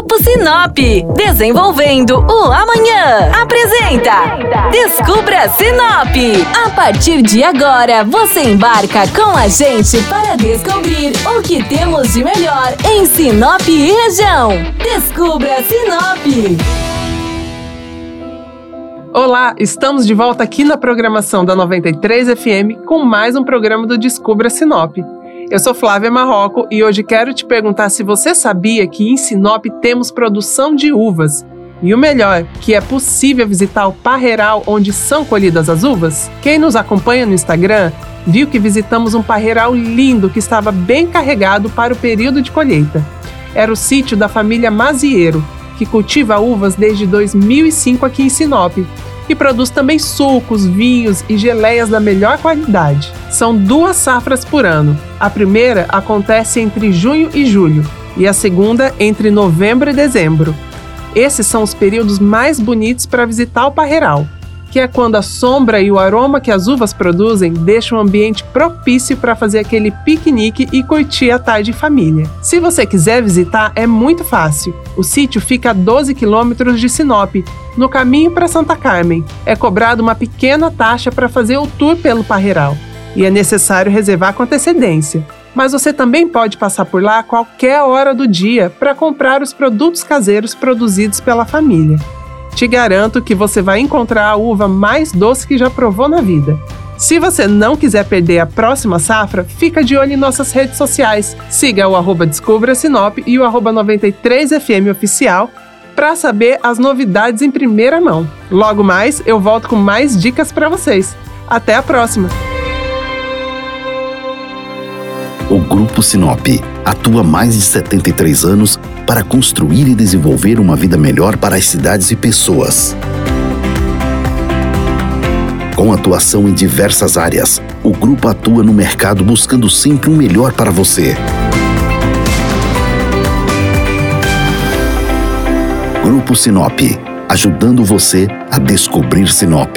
Grupo Sinop, desenvolvendo o amanhã. Apresenta Descubra Sinop. A partir de agora, você embarca com a gente para descobrir o que temos de melhor em Sinop e região. Descubra Sinop. Olá, estamos de volta aqui na programação da 93 FM com mais um programa do Descubra Sinop. Eu sou Flávia Marroco e hoje quero te perguntar se você sabia que em Sinop temos produção de uvas. E o melhor, que é possível visitar o parreiral onde são colhidas as uvas? Quem nos acompanha no Instagram viu que visitamos um parreiral lindo que estava bem carregado para o período de colheita. Era o sítio da família Mazieiro, que cultiva uvas desde 2005 aqui em Sinop e produz também sucos, vinhos e geleias da melhor qualidade. São duas safras por ano. A primeira acontece entre junho e julho e a segunda entre novembro e dezembro. Esses são os períodos mais bonitos para visitar o Parreiral que é quando a sombra e o aroma que as uvas produzem deixam o ambiente propício para fazer aquele piquenique e curtir a tarde em família. Se você quiser visitar, é muito fácil. O sítio fica a 12 quilômetros de Sinop, no caminho para Santa Carmen. É cobrado uma pequena taxa para fazer o tour pelo Parreiral e é necessário reservar com antecedência. Mas você também pode passar por lá a qualquer hora do dia para comprar os produtos caseiros produzidos pela família. Te garanto que você vai encontrar a uva mais doce que já provou na vida. Se você não quiser perder a próxima safra, fica de olho em nossas redes sociais. Siga o arroba Descubra Sinop e o arroba 93FM Oficial para saber as novidades em primeira mão. Logo mais, eu volto com mais dicas para vocês. Até a próxima! O Grupo Sinop atua mais de 73 anos para construir e desenvolver uma vida melhor para as cidades e pessoas. Com atuação em diversas áreas, o grupo atua no mercado buscando sempre o melhor para você. Grupo Sinop, ajudando você a descobrir Sinop.